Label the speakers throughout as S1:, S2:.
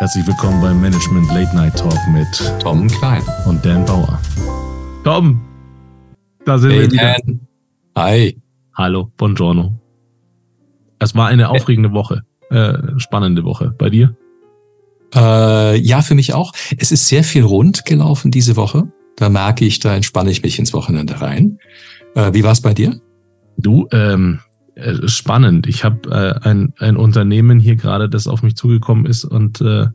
S1: Herzlich willkommen beim Management Late Night Talk mit
S2: Tom Klein
S1: und Dan Bauer. Tom, da sind
S2: hey
S1: wir wieder.
S2: Dan. Hi.
S1: Hallo, buongiorno. Es war eine aufregende Woche, äh, spannende Woche. Bei dir?
S2: Äh, ja, für mich auch. Es ist sehr viel rund gelaufen diese Woche. Da merke ich, da entspanne ich mich ins Wochenende rein. Äh, wie war es bei dir?
S1: Du, ähm, äh, spannend. Ich habe äh, ein, ein Unternehmen hier gerade, das auf mich zugekommen ist und äh,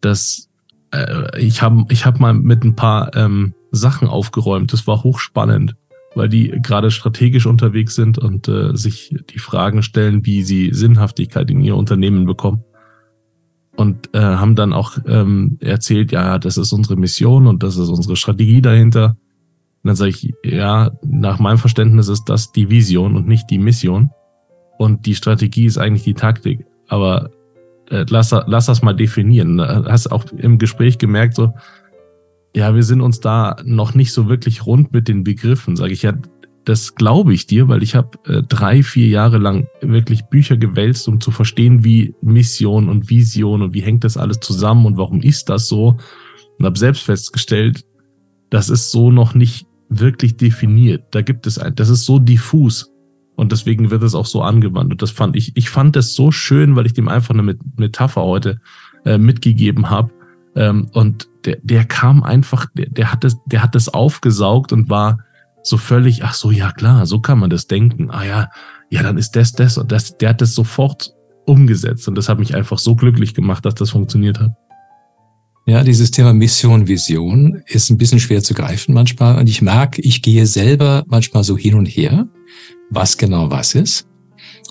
S1: das äh, ich habe ich hab mal mit ein paar ähm, Sachen aufgeräumt. Das war hochspannend, weil die gerade strategisch unterwegs sind und äh, sich die Fragen stellen, wie sie Sinnhaftigkeit in ihr Unternehmen bekommen. Und äh, haben dann auch ähm, erzählt, ja, das ist unsere Mission und das ist unsere Strategie dahinter. Und dann sage ich, ja, nach meinem Verständnis ist das die Vision und nicht die Mission. Und die Strategie ist eigentlich die Taktik. Aber äh, lass, lass das mal definieren. Hast auch im Gespräch gemerkt, so, ja, wir sind uns da noch nicht so wirklich rund mit den Begriffen. Sage ich, ja, das glaube ich dir, weil ich habe äh, drei, vier Jahre lang wirklich Bücher gewälzt, um zu verstehen, wie Mission und Vision und wie hängt das alles zusammen und warum ist das so. Und habe selbst festgestellt, das ist so noch nicht wirklich definiert. Da gibt es ein, das ist so diffus. Und deswegen wird es auch so angewandt. Und das fand ich, ich fand das so schön, weil ich dem einfach eine Metapher heute äh, mitgegeben habe. Ähm, und der, der kam einfach, der, der hat das, der hat das aufgesaugt und war so völlig, ach so, ja klar, so kann man das denken. Ah ja, ja, dann ist das, das und das. Der hat das sofort umgesetzt. Und das hat mich einfach so glücklich gemacht, dass das funktioniert hat.
S2: Ja, dieses Thema Mission, Vision ist ein bisschen schwer zu greifen manchmal. Und ich merke, ich gehe selber manchmal so hin und her, was genau was ist.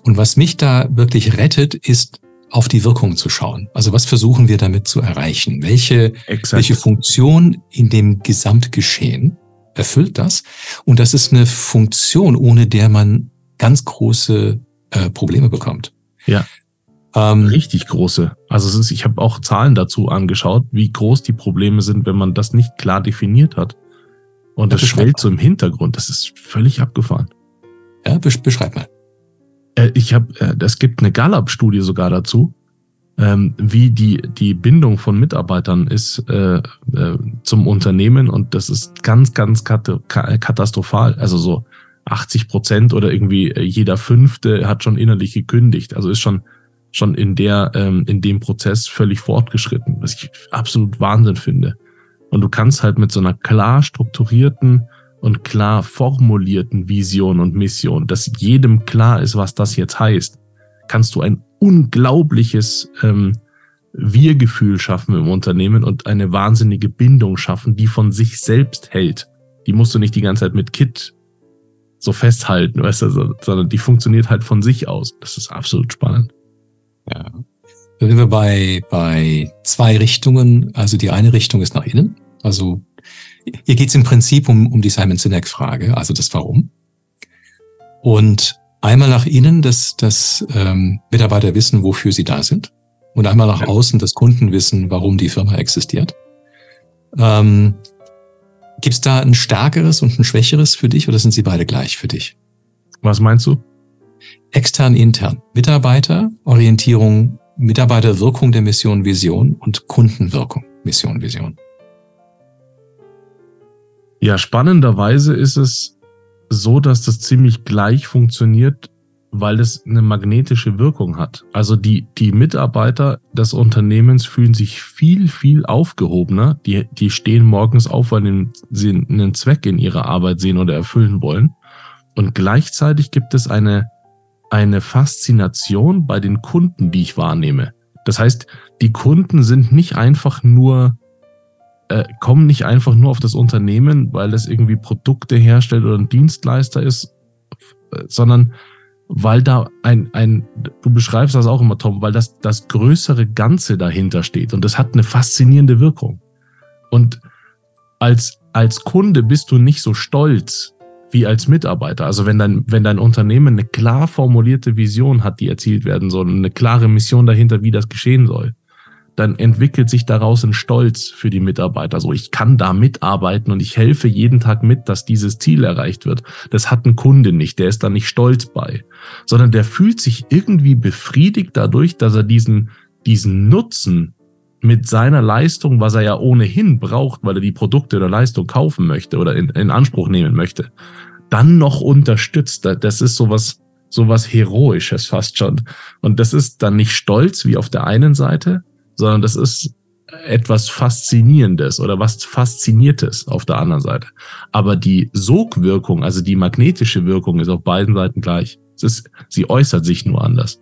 S2: Und was mich da wirklich rettet, ist auf die Wirkung zu schauen. Also was versuchen wir damit zu erreichen? Welche, welche Funktion in dem Gesamtgeschehen erfüllt das? Und das ist eine Funktion, ohne der man ganz große äh, Probleme bekommt.
S1: Ja. Ähm, Richtig große. Also ist, ich habe auch Zahlen dazu angeschaut, wie groß die Probleme sind, wenn man das nicht klar definiert hat. Und das, das schwellt so im Hintergrund. Das ist völlig abgefahren.
S2: Ja, beschreib mal.
S1: Äh, ich habe, äh, es gibt eine Gallup-Studie sogar dazu, ähm, wie die die Bindung von Mitarbeitern ist äh, äh, zum Unternehmen und das ist ganz ganz katastrophal. Also so 80 Prozent oder irgendwie jeder Fünfte hat schon innerlich gekündigt. Also ist schon schon in der ähm, in dem Prozess völlig fortgeschritten, was ich absolut Wahnsinn finde. Und du kannst halt mit so einer klar strukturierten und klar formulierten Vision und Mission, dass jedem klar ist, was das jetzt heißt, kannst du ein unglaubliches ähm, Wir-Gefühl schaffen im Unternehmen und eine wahnsinnige Bindung schaffen, die von sich selbst hält. Die musst du nicht die ganze Zeit mit Kit so festhalten, weißt du, sondern die funktioniert halt von sich aus. Das ist absolut spannend.
S2: Ja. Da sind wir bei, bei zwei Richtungen. Also die eine Richtung ist nach innen. Also hier geht es im Prinzip um, um die Simon Sinek-Frage, also das Warum. Und einmal nach innen, dass, dass ähm, Mitarbeiter wissen, wofür sie da sind. Und einmal nach außen, dass Kunden wissen, warum die Firma existiert. Ähm, Gibt es da ein stärkeres und ein schwächeres für dich oder sind sie beide gleich für dich?
S1: Was meinst du?
S2: Extern, intern. Mitarbeiterorientierung, Mitarbeiterwirkung der Mission, Vision und Kundenwirkung, Mission, Vision.
S1: Ja, spannenderweise ist es so, dass das ziemlich gleich funktioniert, weil es eine magnetische Wirkung hat. Also die, die Mitarbeiter des Unternehmens fühlen sich viel, viel aufgehobener. Die, die stehen morgens auf, weil sie einen Zweck in ihrer Arbeit sehen oder erfüllen wollen. Und gleichzeitig gibt es eine, eine Faszination bei den Kunden, die ich wahrnehme. Das heißt, die Kunden sind nicht einfach nur äh, kommen nicht einfach nur auf das Unternehmen, weil es irgendwie Produkte herstellt oder ein Dienstleister ist, sondern weil da ein, ein, du beschreibst das auch immer, Tom, weil das, das größere Ganze dahinter steht und das hat eine faszinierende Wirkung. Und als, als Kunde bist du nicht so stolz wie als Mitarbeiter. Also wenn dein, wenn dein Unternehmen eine klar formulierte Vision hat, die erzielt werden soll, eine klare Mission dahinter, wie das geschehen soll, dann entwickelt sich daraus ein Stolz für die Mitarbeiter. So, ich kann da mitarbeiten und ich helfe jeden Tag mit, dass dieses Ziel erreicht wird. Das hat ein Kunde nicht, der ist da nicht stolz bei, sondern der fühlt sich irgendwie befriedigt dadurch, dass er diesen, diesen Nutzen mit seiner Leistung, was er ja ohnehin braucht, weil er die Produkte oder Leistung kaufen möchte oder in, in Anspruch nehmen möchte, dann noch unterstützt. Das ist sowas, sowas Heroisches fast schon. Und das ist dann nicht Stolz wie auf der einen Seite, sondern das ist etwas Faszinierendes oder was Fasziniertes auf der anderen Seite. Aber die Sogwirkung, also die magnetische Wirkung, ist auf beiden Seiten gleich. Ist, sie äußert sich nur anders.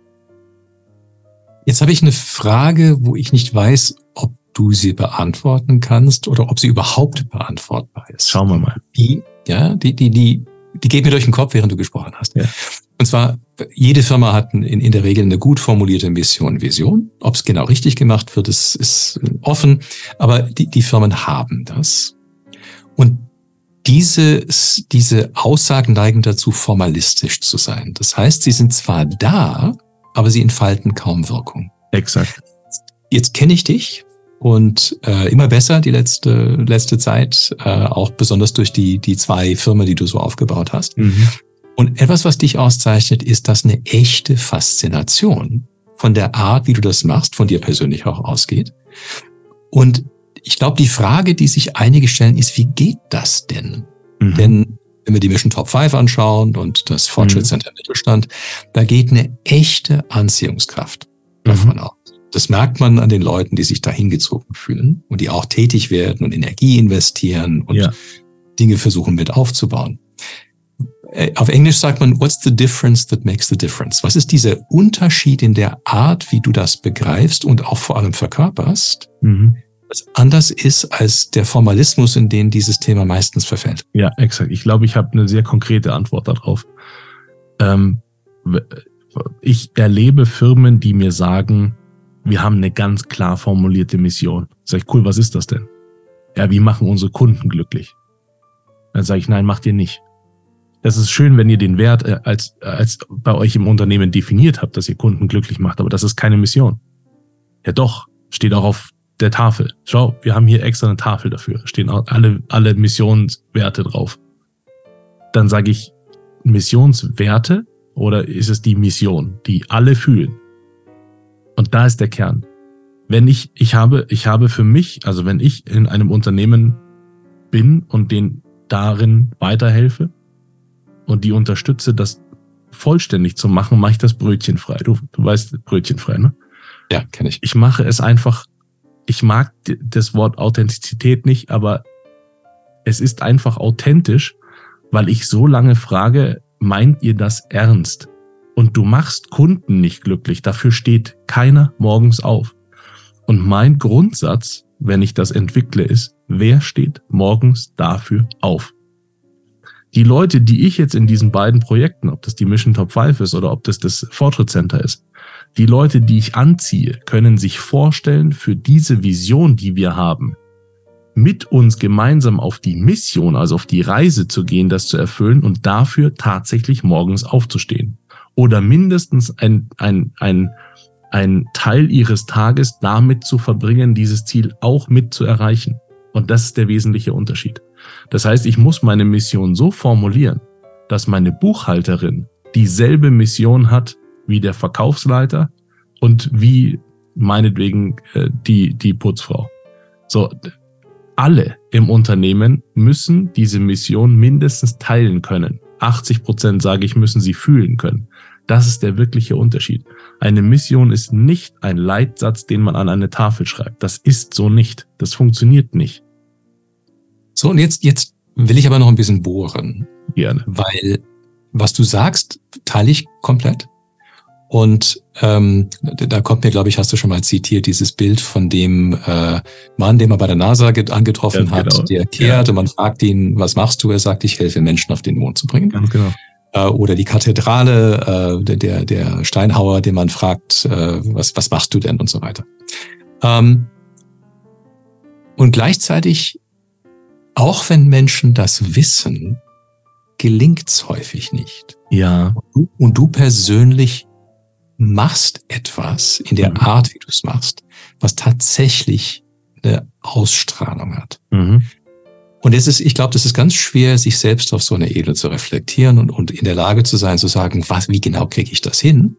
S2: Jetzt habe ich eine Frage, wo ich nicht weiß, ob du sie beantworten kannst oder ob sie überhaupt beantwortbar ist.
S1: Schauen wir mal.
S2: Die, ja, die, die, die, die geht mir durch den Kopf, während du gesprochen hast.
S1: Ja.
S2: Und zwar, jede Firma hat in, in der Regel eine gut formulierte Mission, Vision. Ob es genau richtig gemacht wird, ist, ist offen. Aber die, die Firmen haben das. Und diese, diese Aussagen neigen dazu, formalistisch zu sein. Das heißt, sie sind zwar da, aber sie entfalten kaum Wirkung.
S1: Exakt.
S2: Jetzt kenne ich dich und äh, immer besser die letzte letzte Zeit, äh, auch besonders durch die die zwei Firmen, die du so aufgebaut hast. Mhm. Und etwas, was dich auszeichnet, ist das eine echte Faszination von der Art, wie du das machst, von dir persönlich auch ausgeht. Und ich glaube, die Frage, die sich einige stellen, ist, wie geht das denn? Mhm. Denn wenn wir die Mission Top 5 anschauen und das Fortschrittscenter mhm. Mittelstand, da geht eine echte Anziehungskraft davon mhm. aus. Das merkt man an den Leuten, die sich da hingezogen fühlen und die auch tätig werden und Energie investieren und ja. Dinge versuchen mit aufzubauen. Äh, auf Englisch sagt man, what's the difference that makes the difference? Was ist dieser Unterschied in der Art, wie du das begreifst und auch vor allem verkörperst, mhm. was anders ist als der Formalismus, in den dieses Thema meistens verfällt?
S1: Ja, exakt. Ich glaube, ich habe eine sehr konkrete Antwort darauf. Ähm, ich erlebe Firmen, die mir sagen, wir haben eine ganz klar formulierte Mission. Sag ich, cool, was ist das denn? Ja, wie machen unsere Kunden glücklich? Dann sage ich, nein, macht ihr nicht. Das ist schön, wenn ihr den Wert äh, als, äh, als bei euch im Unternehmen definiert habt, dass ihr Kunden glücklich macht, aber das ist keine Mission. Ja doch, steht auch auf der Tafel. Schau, wir haben hier extra eine Tafel dafür. Stehen auch alle, alle Missionswerte drauf. Dann sage ich Missionswerte oder ist es die Mission, die alle fühlen? Und da ist der Kern. Wenn ich, ich habe, ich habe für mich, also wenn ich in einem Unternehmen bin und den darin weiterhelfe, und die unterstütze, das vollständig zu machen, mache ich das Brötchen frei. Du, du weißt Brötchen frei, ne?
S2: Ja, kenne ich.
S1: Ich mache es einfach, ich mag das Wort Authentizität nicht, aber es ist einfach authentisch, weil ich so lange frage, meint ihr das ernst? Und du machst Kunden nicht glücklich, dafür steht keiner morgens auf. Und mein Grundsatz, wenn ich das entwickle, ist, wer steht morgens dafür auf? Die Leute, die ich jetzt in diesen beiden Projekten, ob das die Mission Top 5 ist oder ob das das Fortschrittscenter ist, die Leute, die ich anziehe, können sich vorstellen, für diese Vision, die wir haben, mit uns gemeinsam auf die Mission, also auf die Reise zu gehen, das zu erfüllen und dafür tatsächlich morgens aufzustehen. Oder mindestens ein, ein, ein, ein Teil ihres Tages damit zu verbringen, dieses Ziel auch mit zu erreichen. Und das ist der wesentliche Unterschied. Das heißt, ich muss meine Mission so formulieren, dass meine Buchhalterin dieselbe Mission hat wie der Verkaufsleiter und wie meinetwegen äh, die, die Putzfrau. So, alle im Unternehmen müssen diese Mission mindestens teilen können. 80 Prozent, sage ich, müssen sie fühlen können. Das ist der wirkliche Unterschied. Eine Mission ist nicht ein Leitsatz, den man an eine Tafel schreibt. Das ist so nicht. Das funktioniert nicht.
S2: So, und jetzt, jetzt will ich aber noch ein bisschen bohren.
S1: Gerne.
S2: Weil was du sagst, teile ich komplett. Und ähm, da kommt mir, glaube ich, hast du schon mal zitiert, dieses Bild von dem äh, Mann, den man bei der NASA angetroffen ja, hat, genau. der kehrt ja. und man fragt ihn, was machst du? Er sagt, ich helfe Menschen auf den Mond zu bringen.
S1: Ganz genau.
S2: Äh, oder die Kathedrale, äh, der, der Steinhauer, den man fragt, äh, was, was machst du denn und so weiter. Ähm, und gleichzeitig auch wenn Menschen das wissen, gelingt's häufig nicht.
S1: Ja.
S2: Und du persönlich machst etwas in der mhm. Art, wie du es machst, was tatsächlich eine Ausstrahlung hat. Mhm. Und es ist, ich glaube, das ist ganz schwer, sich selbst auf so eine Ebene zu reflektieren und, und in der Lage zu sein, zu sagen, was, wie genau kriege ich das hin?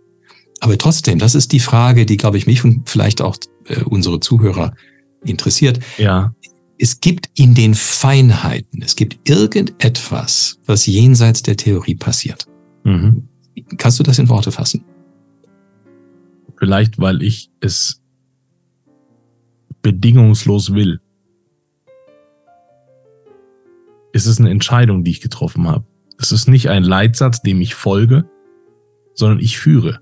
S2: Aber trotzdem, das ist die Frage, die, glaube ich, mich und vielleicht auch äh, unsere Zuhörer interessiert.
S1: Ja.
S2: Es gibt in den Feinheiten, es gibt irgendetwas, was jenseits der Theorie passiert. Mhm. Kannst du das in Worte fassen?
S1: Vielleicht, weil ich es bedingungslos will. Es ist eine Entscheidung, die ich getroffen habe. Es ist nicht ein Leitsatz, dem ich folge, sondern ich führe.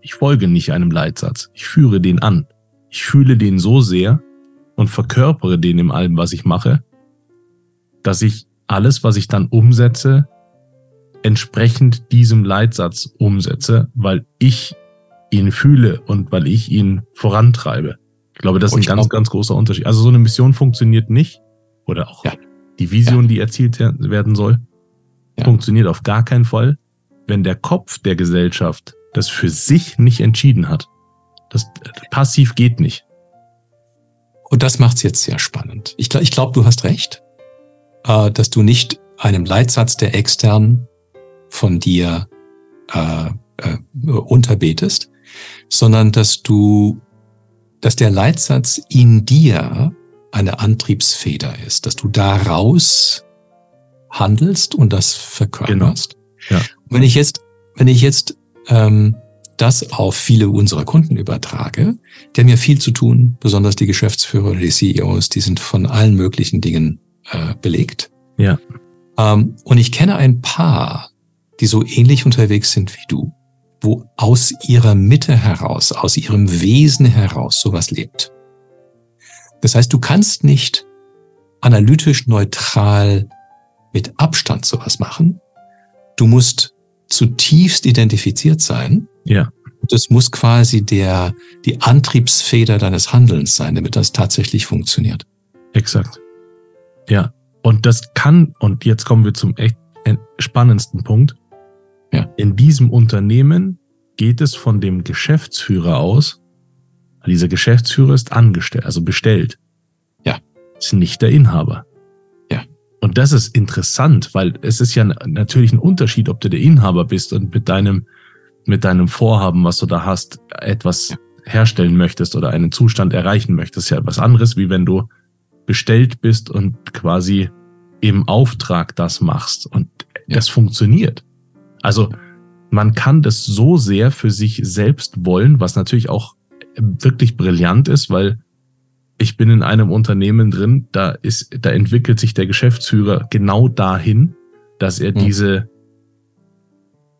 S1: Ich folge nicht einem Leitsatz, ich führe den an. Ich fühle den so sehr und verkörpere den in allem, was ich mache, dass ich alles, was ich dann umsetze, entsprechend diesem Leitsatz umsetze, weil ich ihn fühle und weil ich ihn vorantreibe. Ich glaube, das ist ein ganz, ganz großer Unterschied. Also so eine Mission funktioniert nicht oder auch ja. Die Vision, ja. die erzielt werden soll, ja. funktioniert auf gar keinen Fall, wenn der Kopf der Gesellschaft das für sich nicht entschieden hat. Das passiv geht nicht.
S2: Und das macht es jetzt sehr spannend. Ich, ich glaube, du hast recht, äh, dass du nicht einem Leitsatz der externen von dir äh, äh, unterbetest, sondern dass du, dass der Leitsatz in dir eine Antriebsfeder ist, dass du daraus handelst und das verkörperst. Genau. Ja. Wenn ich jetzt, wenn ich jetzt ähm, das auf viele unserer Kunden übertrage, die haben ja viel zu tun, besonders die Geschäftsführer oder die CEOs, die sind von allen möglichen Dingen äh, belegt.
S1: Ja.
S2: Ähm, und ich kenne ein paar, die so ähnlich unterwegs sind wie du, wo aus ihrer Mitte heraus, aus ihrem Wesen heraus sowas lebt. Das heißt, du kannst nicht analytisch neutral mit Abstand sowas machen. Du musst zutiefst identifiziert sein.
S1: Ja.
S2: Das muss quasi der, die Antriebsfeder deines Handelns sein, damit das tatsächlich funktioniert.
S1: Exakt. Ja. Und das kann, und jetzt kommen wir zum echt spannendsten Punkt. Ja. In diesem Unternehmen geht es von dem Geschäftsführer aus. Dieser Geschäftsführer ist angestellt, also bestellt.
S2: Ja.
S1: Ist nicht der Inhaber.
S2: Ja.
S1: Und das ist interessant, weil es ist ja natürlich ein Unterschied, ob du der Inhaber bist und mit deinem, mit deinem Vorhaben, was du da hast, etwas ja. herstellen möchtest oder einen Zustand erreichen möchtest. Ist ja was anderes, wie wenn du bestellt bist und quasi im Auftrag das machst und ja. das funktioniert. Also man kann das so sehr für sich selbst wollen, was natürlich auch wirklich brillant ist, weil ich bin in einem Unternehmen drin, da ist, da entwickelt sich der Geschäftsführer genau dahin, dass er mhm. diese,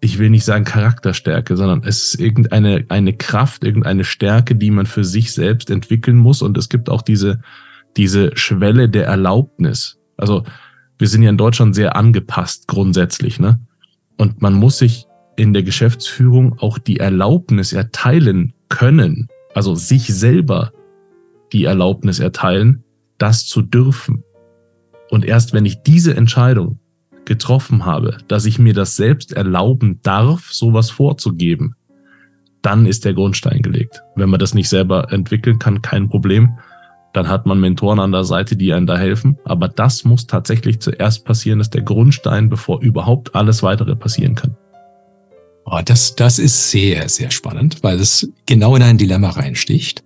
S1: ich will nicht sagen Charakterstärke, sondern es ist irgendeine eine Kraft, irgendeine Stärke, die man für sich selbst entwickeln muss. Und es gibt auch diese, diese Schwelle der Erlaubnis. Also wir sind ja in Deutschland sehr angepasst grundsätzlich, ne? Und man muss sich in der Geschäftsführung auch die Erlaubnis erteilen können, also sich selber die Erlaubnis erteilen, das zu dürfen. Und erst wenn ich diese Entscheidung getroffen habe, dass ich mir das selbst erlauben darf, sowas vorzugeben, dann ist der Grundstein gelegt. Wenn man das nicht selber entwickeln kann, kein Problem. Dann hat man Mentoren an der Seite, die einem da helfen. Aber das muss tatsächlich zuerst passieren, ist der Grundstein, bevor überhaupt alles weitere passieren kann.
S2: Oh, das, das ist sehr, sehr spannend, weil es genau in ein Dilemma reinsticht.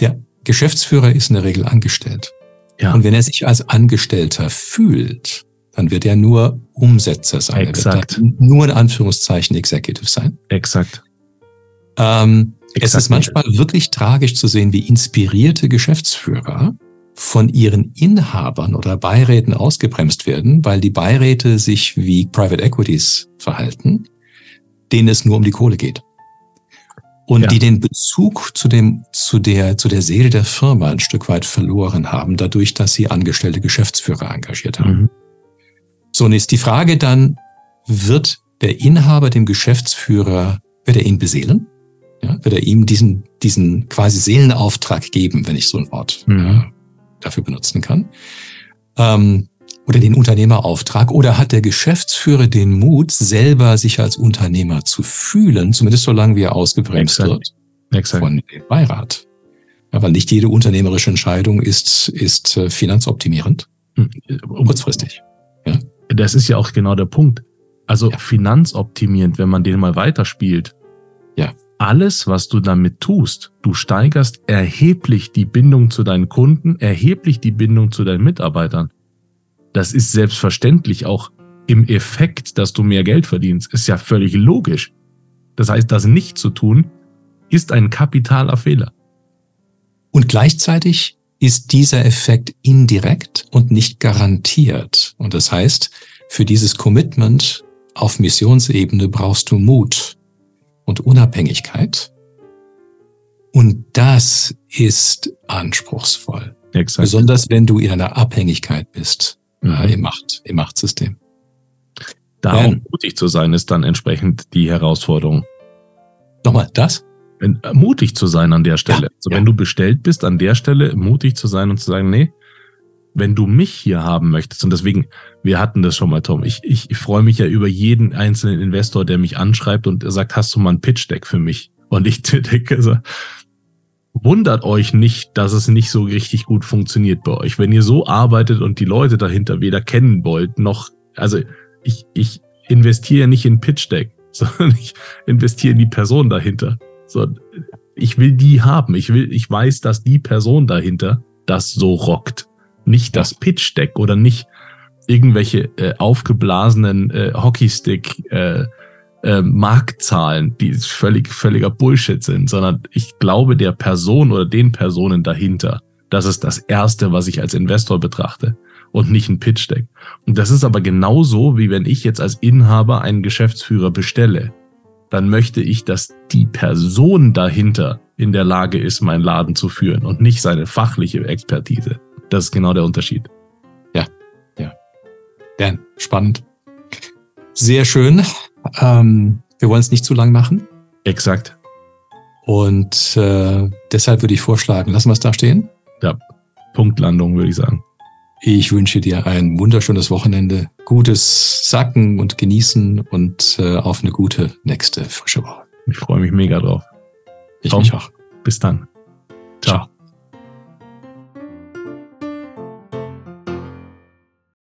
S2: Der Geschäftsführer ist in der Regel angestellt. Ja. Und wenn er sich als Angestellter fühlt, dann wird er nur Umsetzer sein.
S1: Exakt.
S2: Er nur in Anführungszeichen Executive sein.
S1: Exakt.
S2: Ähm, Exakt. Es ist manchmal wirklich tragisch zu sehen, wie inspirierte Geschäftsführer von ihren Inhabern oder Beiräten ausgebremst werden, weil die Beiräte sich wie Private Equities verhalten denen es nur um die Kohle geht. Und ja. die den Bezug zu dem, zu der, zu der Seele der Firma ein Stück weit verloren haben, dadurch, dass sie angestellte Geschäftsführer engagiert haben. Mhm. So, und ist die Frage dann, wird der Inhaber dem Geschäftsführer, wird er ihn beseelen? Ja, wird er ihm diesen, diesen quasi Seelenauftrag geben, wenn ich so ein Wort mhm. äh, dafür benutzen kann? Ähm, oder den Unternehmerauftrag oder hat der Geschäftsführer den Mut, selber sich als Unternehmer zu fühlen, zumindest solange wie er ausgebremst Exakt. wird
S1: Exakt.
S2: von dem Beirat? Ja, weil nicht jede unternehmerische Entscheidung ist, ist äh, finanzoptimierend, hm. kurzfristig.
S1: Ja? Das ist ja auch genau der Punkt. Also ja. finanzoptimierend, wenn man den mal weiterspielt,
S2: Ja.
S1: Alles, was du damit tust, du steigerst erheblich die Bindung zu deinen Kunden, erheblich die Bindung zu deinen Mitarbeitern. Das ist selbstverständlich auch im Effekt, dass du mehr Geld verdienst, ist ja völlig logisch. Das heißt, das nicht zu tun, ist ein kapitaler Fehler.
S2: Und gleichzeitig ist dieser Effekt indirekt und nicht garantiert. Und das heißt, für dieses Commitment auf Missionsebene brauchst du Mut und Unabhängigkeit. Und das ist anspruchsvoll. Exakt. Besonders wenn du in einer Abhängigkeit bist mhm. äh, im, Macht, im Machtsystem.
S1: Darum ja. mutig zu sein, ist dann entsprechend die Herausforderung.
S2: Nochmal, das?
S1: Wenn, äh, mutig zu sein an der Stelle. Ja, also ja. wenn du bestellt bist, an der Stelle mutig zu sein und zu sagen, nee, wenn du mich hier haben möchtest, und deswegen, wir hatten das schon mal, Tom, ich, ich, ich freue mich ja über jeden einzelnen Investor, der mich anschreibt und sagt, hast du mal ein Pitch-Deck für mich? Und ich denke, so, wundert euch nicht, dass es nicht so richtig gut funktioniert bei euch. Wenn ihr so arbeitet und die Leute dahinter weder kennen wollt, noch, also ich, ich investiere nicht in Pitch Deck, sondern ich investiere in die Person dahinter. So, ich will die haben. Ich will, ich weiß, dass die Person dahinter das so rockt. Nicht das Pitch Deck oder nicht irgendwelche äh, aufgeblasenen äh, Hockeystick äh, äh, Marktzahlen, die völlig völliger Bullshit sind, sondern ich glaube der Person oder den Personen dahinter. Das ist das erste, was ich als Investor betrachte und nicht ein Pitch Deck. Und das ist aber genauso, wie wenn ich jetzt als Inhaber einen Geschäftsführer bestelle. Dann möchte ich, dass die Person dahinter in der Lage ist, meinen Laden zu führen und nicht seine fachliche Expertise. Das ist genau der Unterschied.
S2: Ja, ja. Ja, spannend. Sehr schön. Ähm, wir wollen es nicht zu lang machen.
S1: Exakt.
S2: Und äh, deshalb würde ich vorschlagen, lassen wir es da stehen.
S1: Ja, Punktlandung, würde ich sagen.
S2: Ich wünsche dir ein wunderschönes Wochenende, gutes Sacken und Genießen und äh, auf eine gute nächste frische Woche.
S1: Ich freue mich mega drauf.
S2: Ich Tom, mich auch.
S1: Bis dann.